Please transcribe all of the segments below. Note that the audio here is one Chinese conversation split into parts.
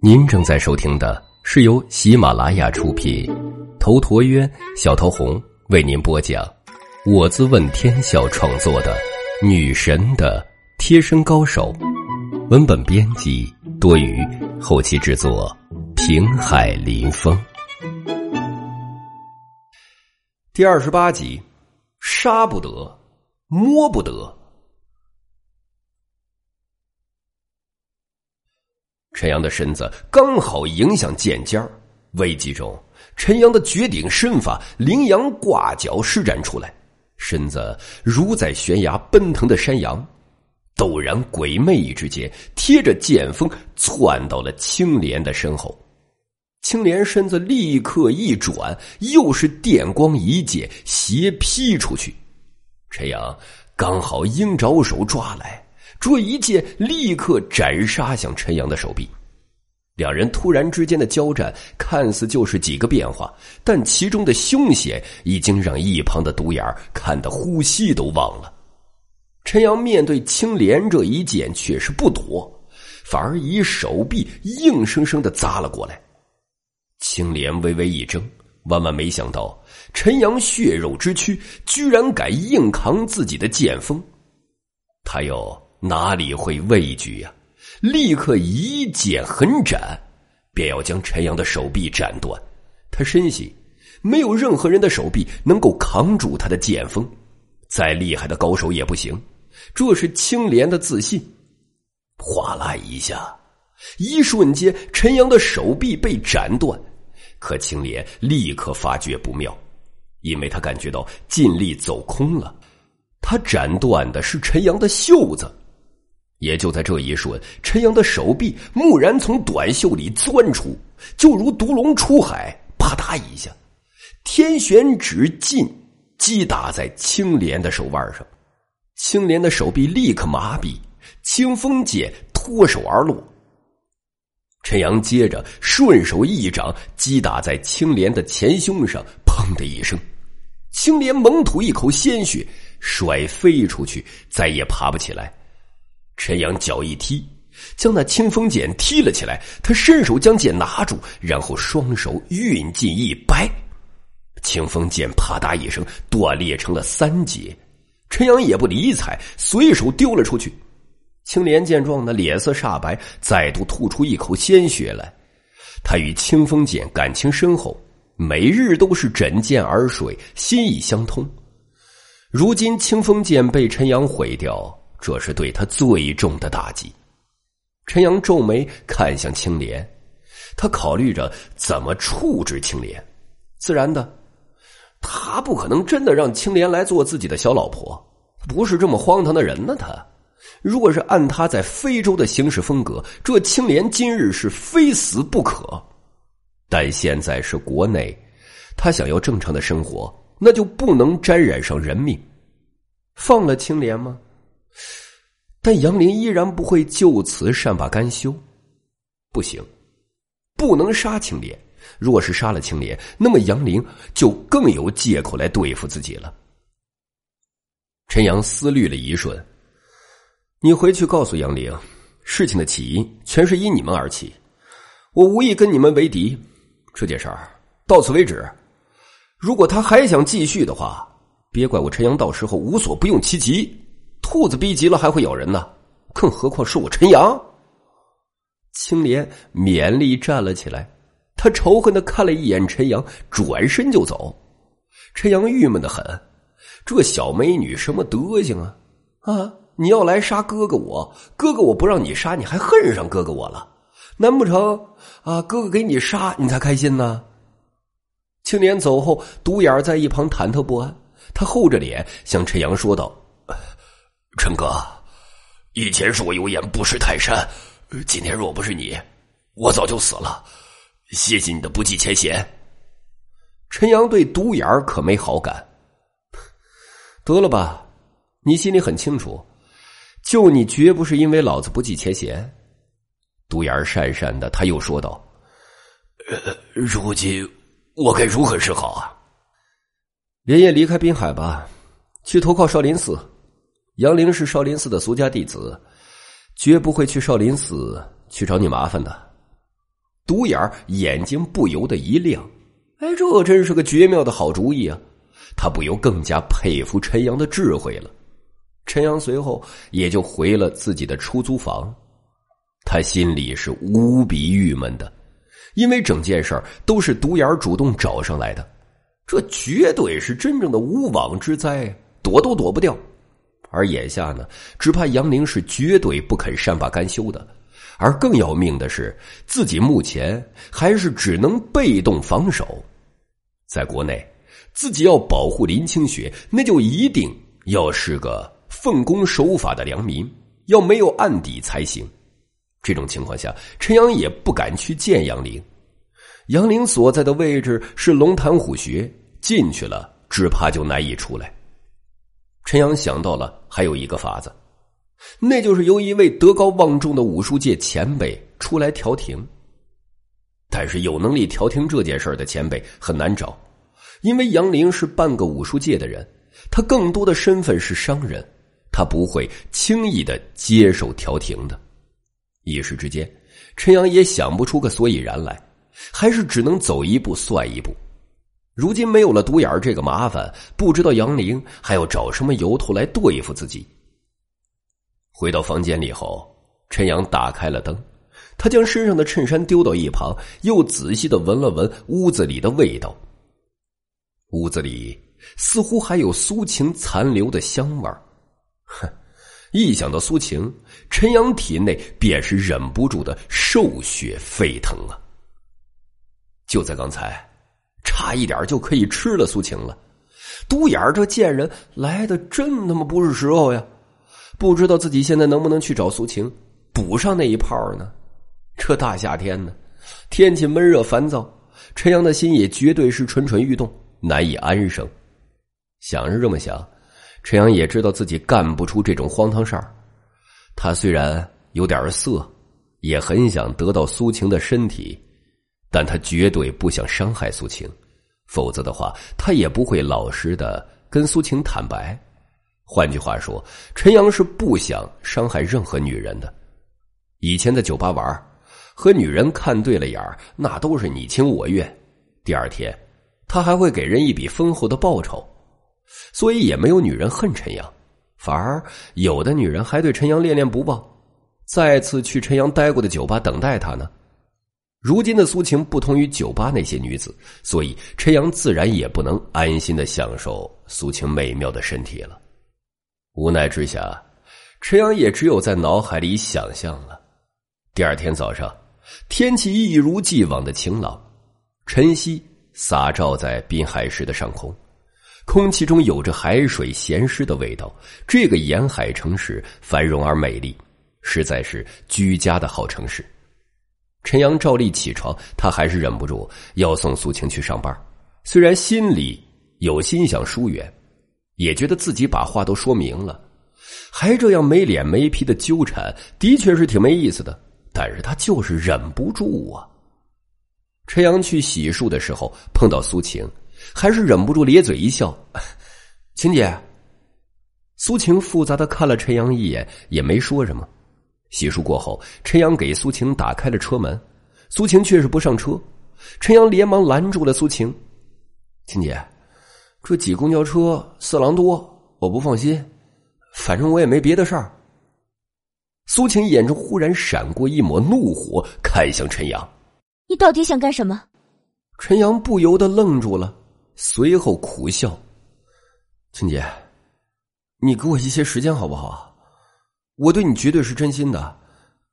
您正在收听的是由喜马拉雅出品，头陀渊、小桃红为您播讲，我自问天笑创作的《女神的贴身高手》，文本编辑多余，后期制作平海林风。第二十八集，杀不得，摸不得。陈阳的身子刚好迎向剑尖儿，危机中，陈阳的绝顶身法羚羊挂角施展出来，身子如在悬崖奔腾的山羊，陡然鬼魅之间，贴着剑锋窜到了青莲的身后。青莲身子立刻一转，又是电光一剑斜劈出去，陈阳刚好鹰爪手抓来。这一剑立刻斩杀向陈阳的手臂，两人突然之间的交战，看似就是几个变化，但其中的凶险已经让一旁的独眼看得呼吸都忘了。陈阳面对青莲这一剑却是不躲，反而以手臂硬生生的砸了过来。青莲微微一怔，万万没想到陈阳血肉之躯居然敢硬扛自己的剑锋，他又。哪里会畏惧呀？立刻一剑横斩，便要将陈阳的手臂斩断。他深信，没有任何人的手臂能够扛住他的剑锋，再厉害的高手也不行。这是青莲的自信。哗啦一下，一瞬间，陈阳的手臂被斩断。可青莲立刻发觉不妙，因为他感觉到劲力走空了。他斩断的是陈阳的袖子。也就在这一瞬，陈阳的手臂蓦然从短袖里钻出，就如毒龙出海，啪嗒一下，天旋指劲击打在青莲的手腕上，青莲的手臂立刻麻痹，清风剑脱手而落。陈阳接着顺手一掌击打在青莲的前胸上，砰的一声，青莲猛吐一口鲜血，甩飞出去，再也爬不起来。陈阳脚一踢，将那清风剑踢了起来。他伸手将剑拿住，然后双手运劲一掰，清风剑啪嗒一声断裂成了三截。陈阳也不理睬，随手丢了出去。青莲见状呢，脸色煞白，再度吐出一口鲜血来。他与清风剑感情深厚，每日都是枕剑而睡，心意相通。如今清风剑被陈阳毁掉。这是对他最重的打击。陈阳皱眉看向青莲，他考虑着怎么处置青莲。自然的，他不可能真的让青莲来做自己的小老婆，不是这么荒唐的人呢。他如果是按他在非洲的行事风格，这青莲今日是非死不可。但现在是国内，他想要正常的生活，那就不能沾染上人命。放了青莲吗？但杨林依然不会就此善罢甘休，不行，不能杀青莲。若是杀了青莲，那么杨林就更有借口来对付自己了。陈阳思虑了一瞬，你回去告诉杨凌，事情的起因全是因你们而起，我无意跟你们为敌。这件事儿到此为止。如果他还想继续的话，别怪我陈阳到时候无所不用其极。兔子逼急了还会咬人呢，更何况是我陈阳。青莲勉力站了起来，他仇恨的看了一眼陈阳，转身就走。陈阳郁闷的很，这小美女什么德行啊？啊，你要来杀哥哥我，哥哥我不让你杀，你还恨上哥哥我了？难不成啊，哥哥给你杀你才开心呢？青莲走后，独眼在一旁忐忑不安，他厚着脸向陈阳说道。陈哥，以前是我有眼不识泰山，今天若不是你，我早就死了。谢谢你的不计前嫌。陈阳对独眼儿可没好感。得了吧，你心里很清楚，救你绝不是因为老子不计前嫌。独眼儿讪讪的，他又说道：“呃，如今我该如何是好啊？连夜离开滨海吧，去投靠少林寺。”杨凌是少林寺的俗家弟子，绝不会去少林寺去找你麻烦的。独眼眼睛不由得一亮，哎，这真是个绝妙的好主意啊！他不由更加佩服陈阳的智慧了。陈阳随后也就回了自己的出租房，他心里是无比郁闷的，因为整件事都是独眼主动找上来的，这绝对是真正的无妄之灾，躲都躲不掉。而眼下呢，只怕杨凌是绝对不肯善罢甘休的。而更要命的是，自己目前还是只能被动防守。在国内，自己要保护林清雪，那就一定要是个奉公守法的良民，要没有案底才行。这种情况下，陈阳也不敢去见杨凌。杨凌所在的位置是龙潭虎穴，进去了只怕就难以出来。陈阳想到了还有一个法子。那就是由一位德高望重的武术界前辈出来调停，但是有能力调停这件事的前辈很难找，因为杨凌是半个武术界的人，他更多的身份是商人，他不会轻易的接受调停的。一时之间，陈阳也想不出个所以然来，还是只能走一步算一步。如今没有了独眼这个麻烦，不知道杨凌还要找什么由头来对付自己。回到房间里后，陈阳打开了灯，他将身上的衬衫丢到一旁，又仔细的闻了闻屋子里的味道。屋子里似乎还有苏晴残留的香味儿。哼，一想到苏晴，陈阳体内便是忍不住的兽血沸腾啊！就在刚才，差一点就可以吃了苏晴了。独眼这贱人来的真他妈不是时候呀！不知道自己现在能不能去找苏晴补上那一炮呢？这大夏天的，天气闷热烦躁，陈阳的心也绝对是蠢蠢欲动，难以安生。想是这么想，陈阳也知道自己干不出这种荒唐事儿。他虽然有点色，也很想得到苏晴的身体，但他绝对不想伤害苏晴，否则的话，他也不会老实的跟苏晴坦白。换句话说，陈阳是不想伤害任何女人的。以前在酒吧玩，和女人看对了眼那都是你情我愿。第二天，他还会给人一笔丰厚的报酬，所以也没有女人恨陈阳，反而有的女人还对陈阳恋恋不忘，再次去陈阳待过的酒吧等待他呢。如今的苏晴不同于酒吧那些女子，所以陈阳自然也不能安心的享受苏晴美妙的身体了。无奈之下，陈阳也只有在脑海里想象了。第二天早上，天气一如既往的晴朗，晨曦洒照在滨海市的上空，空气中有着海水咸湿的味道。这个沿海城市繁荣而美丽，实在是居家的好城市。陈阳照例起床，他还是忍不住要送苏晴去上班，虽然心里有心想疏远。也觉得自己把话都说明了，还这样没脸没皮的纠缠，的确是挺没意思的。但是他就是忍不住啊。陈阳去洗漱的时候碰到苏晴，还是忍不住咧嘴一笑：“晴姐。”苏晴复杂的看了陈阳一眼，也没说什么。洗漱过后，陈阳给苏晴打开了车门，苏晴却是不上车。陈阳连忙拦住了苏晴：“晴姐。”这挤公交车色狼多，我不放心。反正我也没别的事儿。苏晴眼中忽然闪过一抹怒火，看向陈阳：“你到底想干什么？”陈阳不由得愣住了，随后苦笑：“青姐，你给我一些时间好不好？我对你绝对是真心的，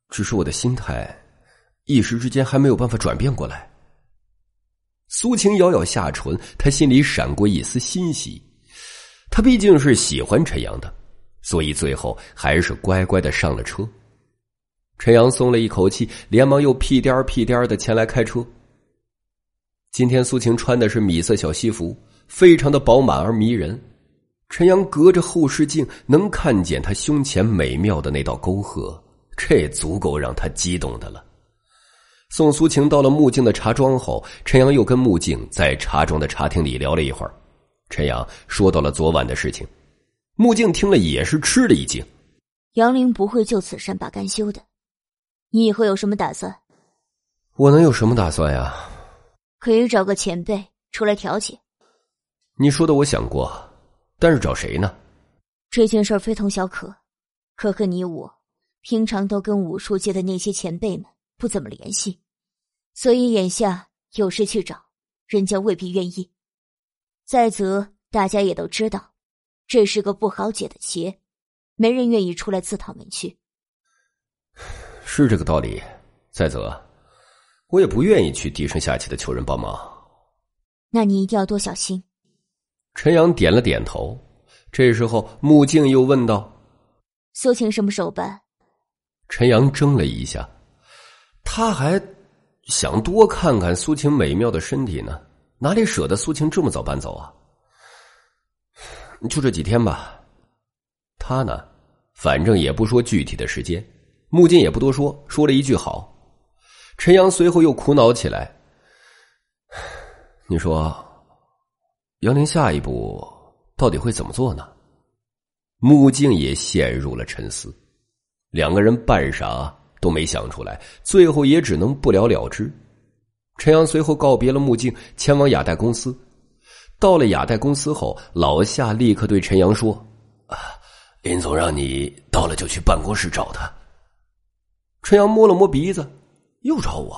只是我的心态一时之间还没有办法转变过来。”苏晴咬咬下唇，她心里闪过一丝欣喜。她毕竟是喜欢陈阳的，所以最后还是乖乖的上了车。陈阳松了一口气，连忙又屁颠儿屁颠儿的前来开车。今天苏晴穿的是米色小西服，非常的饱满而迷人。陈阳隔着后视镜能看见他胸前美妙的那道沟壑，这足够让他激动的了。宋苏晴到了木镜的茶庄后，陈阳又跟木镜在茶庄的茶厅里聊了一会儿。陈阳说到了昨晚的事情，木镜听了也是吃了一惊。杨玲不会就此善罢甘休的，你以后有什么打算？我能有什么打算呀？可以找个前辈出来调解。你说的我想过，但是找谁呢？这件事非同小可，可可你我平常都跟武术界的那些前辈们不怎么联系，所以眼下有事去找，人家未必愿意。再则，大家也都知道，这是个不好解的结，没人愿意出来自讨没趣。是这个道理。再则，我也不愿意去低声下气的求人帮忙。那你一定要多小心。陈阳点了点头。这时候，穆静又问道：“苏晴什么时候搬？”陈阳怔了一下，他还想多看看苏晴美妙的身体呢，哪里舍得苏晴这么早搬走啊？就这几天吧。他呢，反正也不说具体的时间。穆静也不多说，说了一句好。陈阳随后又苦恼起来：“ 你说，杨林下一步到底会怎么做呢？”穆静也陷入了沉思，两个人半晌都没想出来，最后也只能不了了之。陈阳随后告别了穆静，前往雅代公司。到了雅代公司后，老夏立刻对陈阳说：“啊，林总让你到了就去办公室找他。”陈阳摸了摸鼻子，又找我。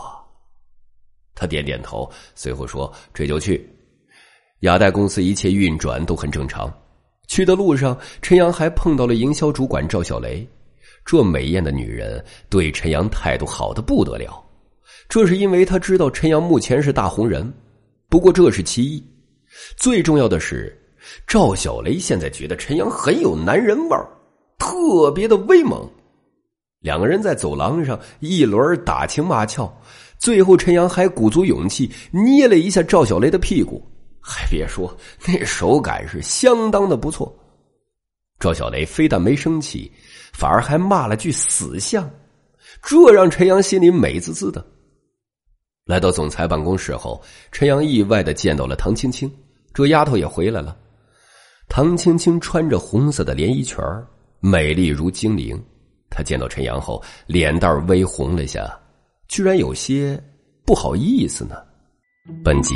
他点点头，随后说：“这就去。”雅代公司一切运转都很正常。去的路上，陈阳还碰到了营销主管赵小雷。这美艳的女人对陈阳态度好的不得了，这是因为她知道陈阳目前是大红人。不过这是其一，最重要的是，赵小雷现在觉得陈阳很有男人味儿，特别的威猛。两个人在走廊上一轮打情骂俏，最后陈阳还鼓足勇气捏了一下赵小雷的屁股。还别说，那手感是相当的不错。赵小雷非但没生气，反而还骂了句“死相”，这让陈阳心里美滋滋的。来到总裁办公室后，陈阳意外的见到了唐青青，这丫头也回来了。唐青青穿着红色的连衣裙美丽如精灵。她见到陈阳后，脸蛋微红了下，居然有些不好意思呢。本集。